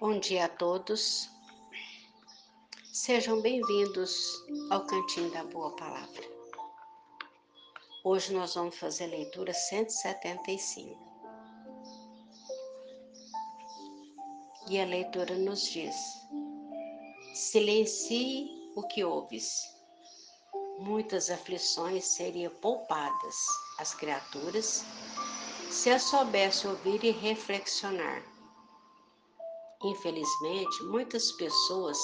Bom dia a todos. Sejam bem-vindos ao Cantinho da Boa Palavra. Hoje nós vamos fazer a leitura 175. E a leitura nos diz: Silencie o que ouves. Muitas aflições seriam poupadas às criaturas se as soubesse ouvir e reflexionar Infelizmente, muitas pessoas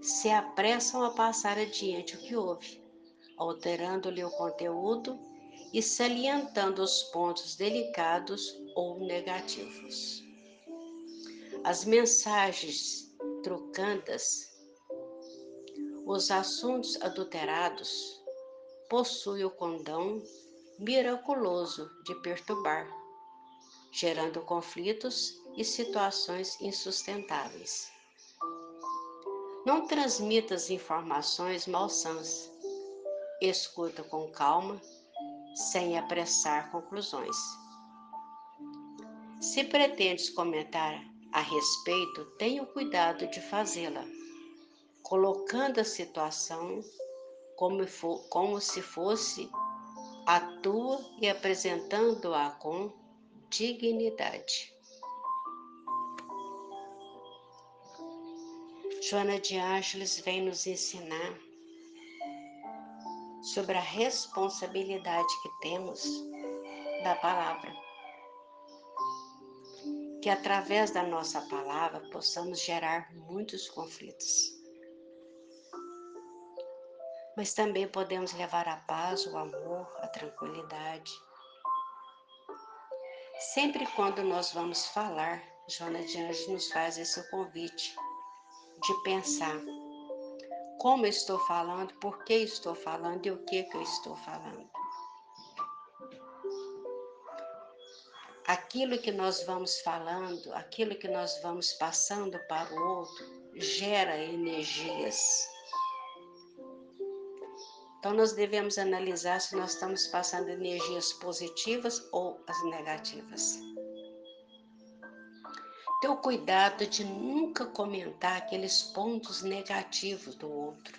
se apressam a passar adiante o que houve, alterando-lhe o conteúdo e salientando os pontos delicados ou negativos. As mensagens trucandas, os assuntos adulterados, possuem o condão miraculoso de perturbar, gerando conflitos e situações insustentáveis. Não transmita as informações malsãs. Escuta com calma, sem apressar conclusões. Se pretendes comentar a respeito, tenha o cuidado de fazê-la, colocando a situação como, for, como se fosse a tua e apresentando-a com dignidade. Joana de Ângeles vem nos ensinar sobre a responsabilidade que temos da palavra. Que através da nossa palavra possamos gerar muitos conflitos. Mas também podemos levar a paz, o amor, a tranquilidade. Sempre quando nós vamos falar, Joana de Anjos nos faz esse convite de pensar como estou falando, por que estou falando e o que, que eu estou falando. Aquilo que nós vamos falando, aquilo que nós vamos passando para o outro, gera energias. Então, nós devemos analisar se nós estamos passando energias positivas ou as negativas ter o cuidado de nunca comentar aqueles pontos negativos do outro.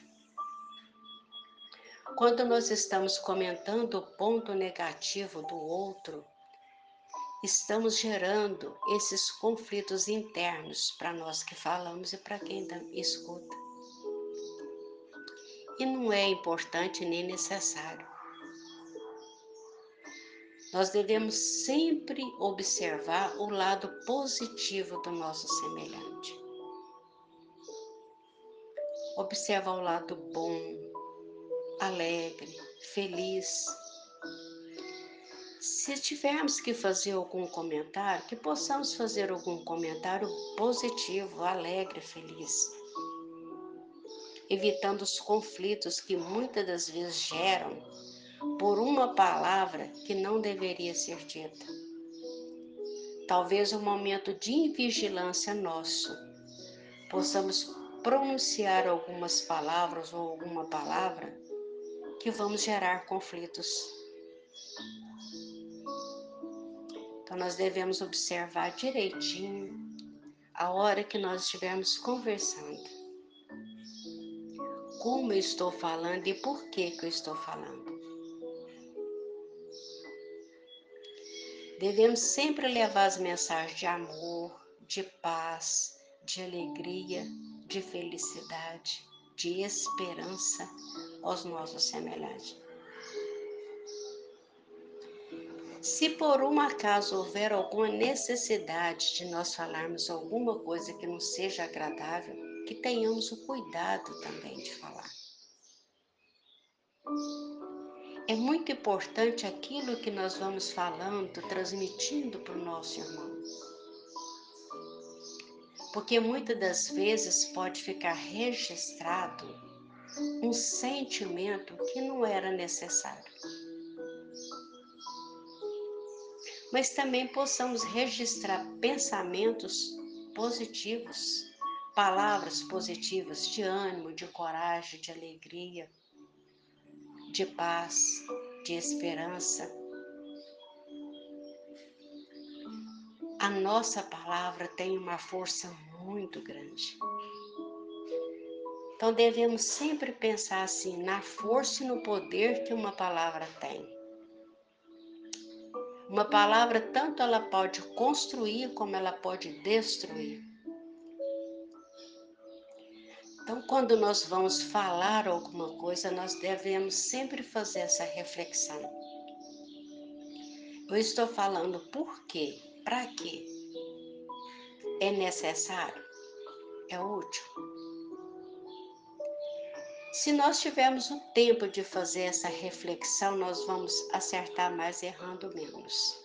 Quando nós estamos comentando o ponto negativo do outro, estamos gerando esses conflitos internos para nós que falamos e para quem escuta. E não é importante nem necessário. Nós devemos sempre observar o lado positivo do nosso semelhante. Observar o lado bom, alegre, feliz. Se tivermos que fazer algum comentário, que possamos fazer algum comentário positivo, alegre, feliz. Evitando os conflitos que muitas das vezes geram por uma palavra que não deveria ser dita. Talvez um momento de invigilância nosso possamos pronunciar algumas palavras ou alguma palavra que vamos gerar conflitos. Então nós devemos observar direitinho a hora que nós estivermos conversando. Como eu estou falando e por que, que eu estou falando. Devemos sempre levar as mensagens de amor, de paz, de alegria, de felicidade, de esperança aos nossos semelhantes. Se por um acaso houver alguma necessidade de nós falarmos alguma coisa que não seja agradável, que tenhamos o cuidado também de falar. É muito importante aquilo que nós vamos falando, transmitindo para o nosso irmão. Porque muitas das vezes pode ficar registrado um sentimento que não era necessário. Mas também possamos registrar pensamentos positivos, palavras positivas de ânimo, de coragem, de alegria de paz, de esperança. A nossa palavra tem uma força muito grande. Então devemos sempre pensar assim na força e no poder que uma palavra tem. Uma palavra tanto ela pode construir como ela pode destruir. Então, quando nós vamos falar alguma coisa, nós devemos sempre fazer essa reflexão. Eu estou falando por quê? Para quê? É necessário? É útil? Se nós tivermos o tempo de fazer essa reflexão, nós vamos acertar mais errando menos.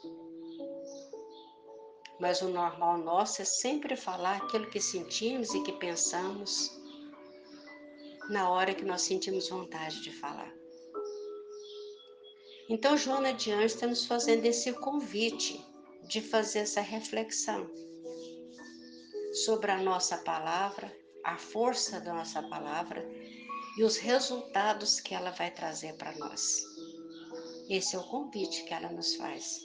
Mas o normal nosso é sempre falar aquilo que sentimos e que pensamos na hora que nós sentimos vontade de falar. Então, Joana de Anjos está nos fazendo esse convite de fazer essa reflexão sobre a nossa palavra, a força da nossa palavra e os resultados que ela vai trazer para nós. Esse é o convite que ela nos faz.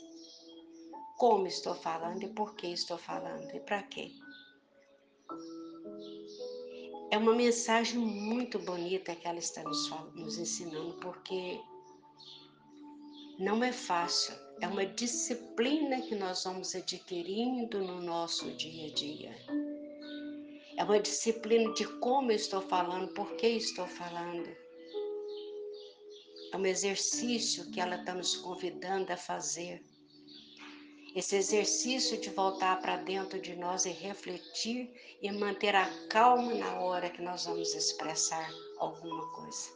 Como estou falando e por que estou falando e para quê? É uma mensagem muito bonita que ela está nos, nos ensinando, porque não é fácil, é uma disciplina que nós vamos adquirindo no nosso dia a dia. É uma disciplina de como eu estou falando, por que estou falando. É um exercício que ela está nos convidando a fazer esse exercício de voltar para dentro de nós e refletir e manter a calma na hora que nós vamos expressar alguma coisa.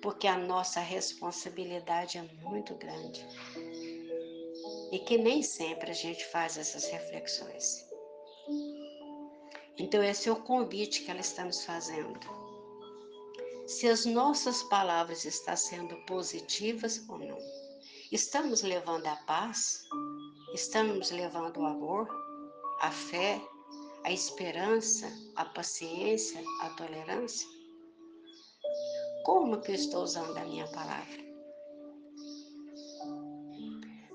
Porque a nossa responsabilidade é muito grande. E que nem sempre a gente faz essas reflexões. Então, esse é o convite que ela está nos fazendo. Se as nossas palavras estão sendo positivas ou não. Estamos levando a paz? Estamos levando o amor, a fé, a esperança, a paciência, a tolerância? Como que eu estou usando a minha palavra?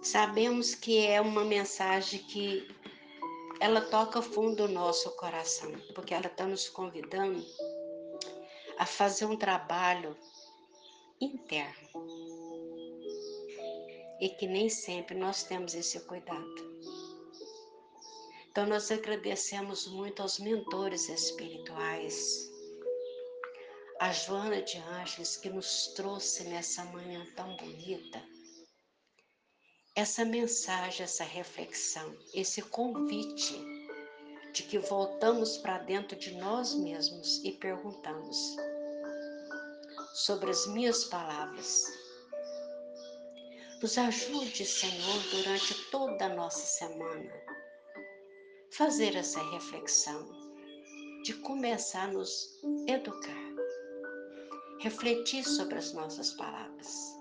Sabemos que é uma mensagem que ela toca fundo o nosso coração, porque ela está nos convidando a fazer um trabalho interno e que nem sempre nós temos esse cuidado. Então, nós agradecemos muito aos mentores espirituais, a Joana de Ângeles, que nos trouxe nessa manhã tão bonita, essa mensagem, essa reflexão, esse convite de que voltamos para dentro de nós mesmos e perguntamos sobre as minhas palavras nos ajude, Senhor, durante toda a nossa semana, fazer essa reflexão de começar a nos educar, refletir sobre as nossas palavras.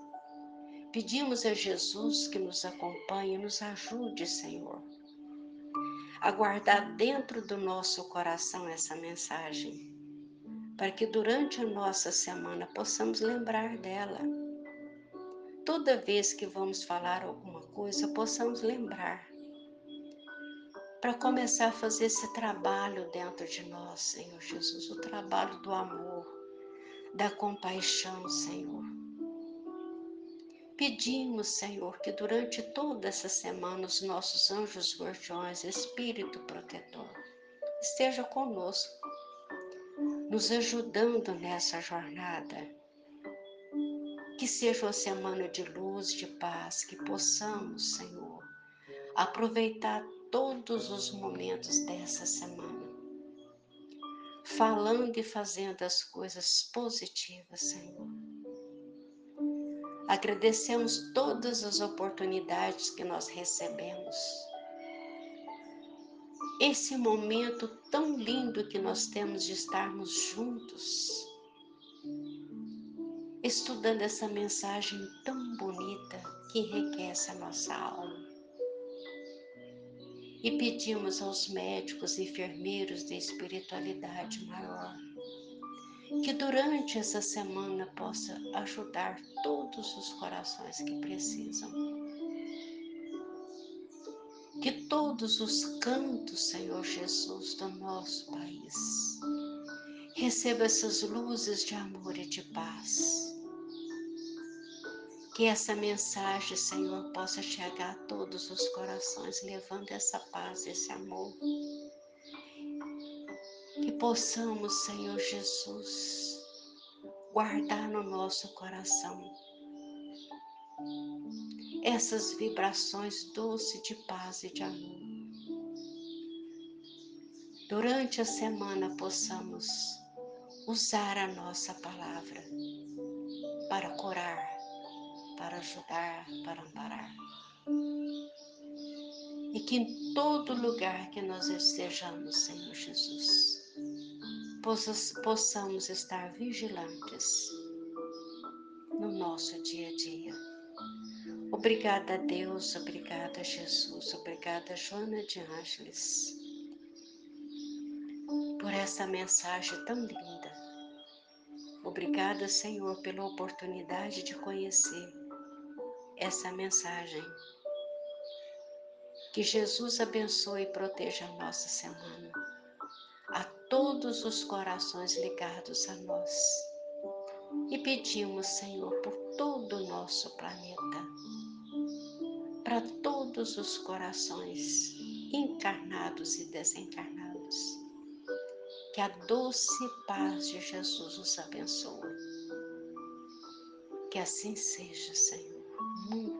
Pedimos a Jesus que nos acompanhe nos ajude, Senhor, a guardar dentro do nosso coração essa mensagem, para que durante a nossa semana possamos lembrar dela toda vez que vamos falar alguma coisa, possamos lembrar. Para começar a fazer esse trabalho dentro de nós, Senhor Jesus, o trabalho do amor, da compaixão, Senhor. Pedimos, Senhor, que durante toda essa semana os nossos anjos guardiões, Espírito protetor, esteja conosco, nos ajudando nessa jornada que seja uma semana de luz, de paz, que possamos, Senhor, aproveitar todos os momentos dessa semana, falando e fazendo as coisas positivas, Senhor. Agradecemos todas as oportunidades que nós recebemos. Esse momento tão lindo que nós temos de estarmos juntos estudando essa mensagem tão bonita que enriquece a nossa alma. E pedimos aos médicos e enfermeiros de espiritualidade maior que durante essa semana possa ajudar todos os corações que precisam. Que todos os cantos, Senhor Jesus, do nosso país. Receba essas luzes de amor e de paz. Que essa mensagem, Senhor, possa chegar a todos os corações, levando essa paz, esse amor. Que possamos, Senhor Jesus, guardar no nosso coração essas vibrações doces de paz e de amor. Durante a semana possamos usar a nossa palavra para curar, para ajudar, para amparar. E que em todo lugar que nós estejamos, Senhor Jesus, possamos estar vigilantes no nosso dia a dia. Obrigada, Deus, obrigada, Jesus, obrigada, Joana de Ángeles, por essa mensagem tão linda. Obrigada, Senhor, pela oportunidade de conhecer essa mensagem. Que Jesus abençoe e proteja a nossa semana, a todos os corações ligados a nós. E pedimos, Senhor, por todo o nosso planeta, para todos os corações encarnados e desencarnados. Que a doce paz de Jesus os abençoe. Que assim seja, Senhor. Mm-hmm.